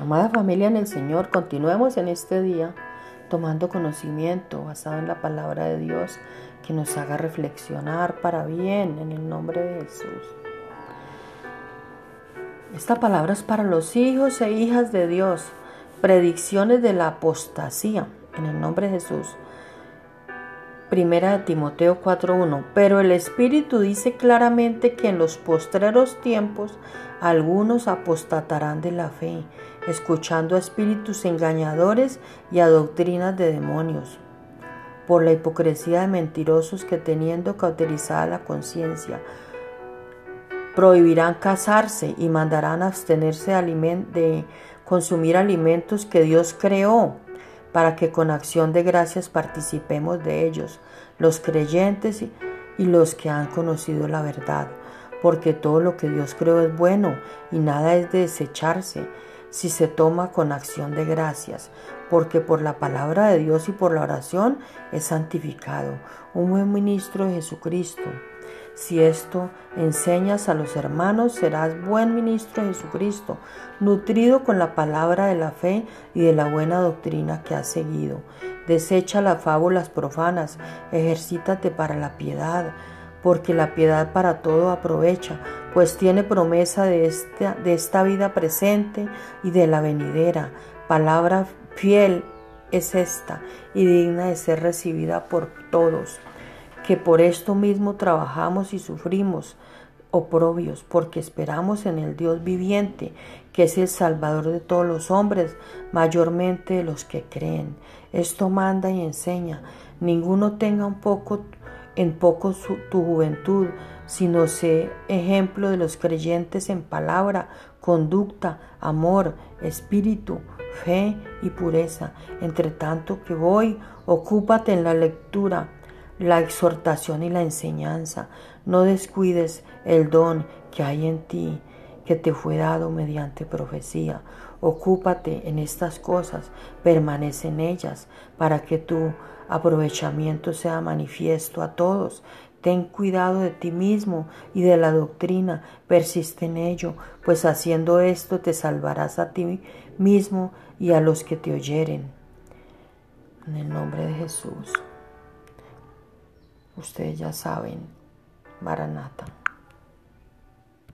Amada familia en el Señor, continuemos en este día tomando conocimiento basado en la palabra de Dios que nos haga reflexionar para bien en el nombre de Jesús. Esta palabra es para los hijos e hijas de Dios, predicciones de la apostasía en el nombre de Jesús. Primera de Timoteo 4:1. Pero el Espíritu dice claramente que en los postreros tiempos algunos apostatarán de la fe, escuchando a espíritus engañadores y a doctrinas de demonios, por la hipocresía de mentirosos que teniendo cauterizada la conciencia, prohibirán casarse y mandarán abstenerse de consumir alimentos que Dios creó para que con acción de gracias participemos de ellos, los creyentes y los que han conocido la verdad. Porque todo lo que Dios creó es bueno y nada es de desecharse si se toma con acción de gracias, porque por la palabra de Dios y por la oración es santificado, un buen ministro de Jesucristo. Si esto enseñas a los hermanos, serás buen ministro de Jesucristo, nutrido con la palabra de la fe y de la buena doctrina que has seguido. Desecha las fábulas profanas, ejercítate para la piedad porque la piedad para todo aprovecha, pues tiene promesa de esta, de esta vida presente y de la venidera. Palabra fiel es esta y digna de ser recibida por todos, que por esto mismo trabajamos y sufrimos oprobios, porque esperamos en el Dios viviente, que es el Salvador de todos los hombres, mayormente de los que creen. Esto manda y enseña. Ninguno tenga un poco en poco tu juventud, sino sé ejemplo de los creyentes en palabra, conducta, amor, espíritu, fe y pureza. Entre tanto que voy, ocúpate en la lectura, la exhortación y la enseñanza. No descuides el don que hay en ti, que te fue dado mediante profecía. Ocúpate en estas cosas, permanece en ellas, para que tu aprovechamiento sea manifiesto a todos. Ten cuidado de ti mismo y de la doctrina, persiste en ello, pues haciendo esto te salvarás a ti mismo y a los que te oyeren. En el nombre de Jesús. Ustedes ya saben, Maranata.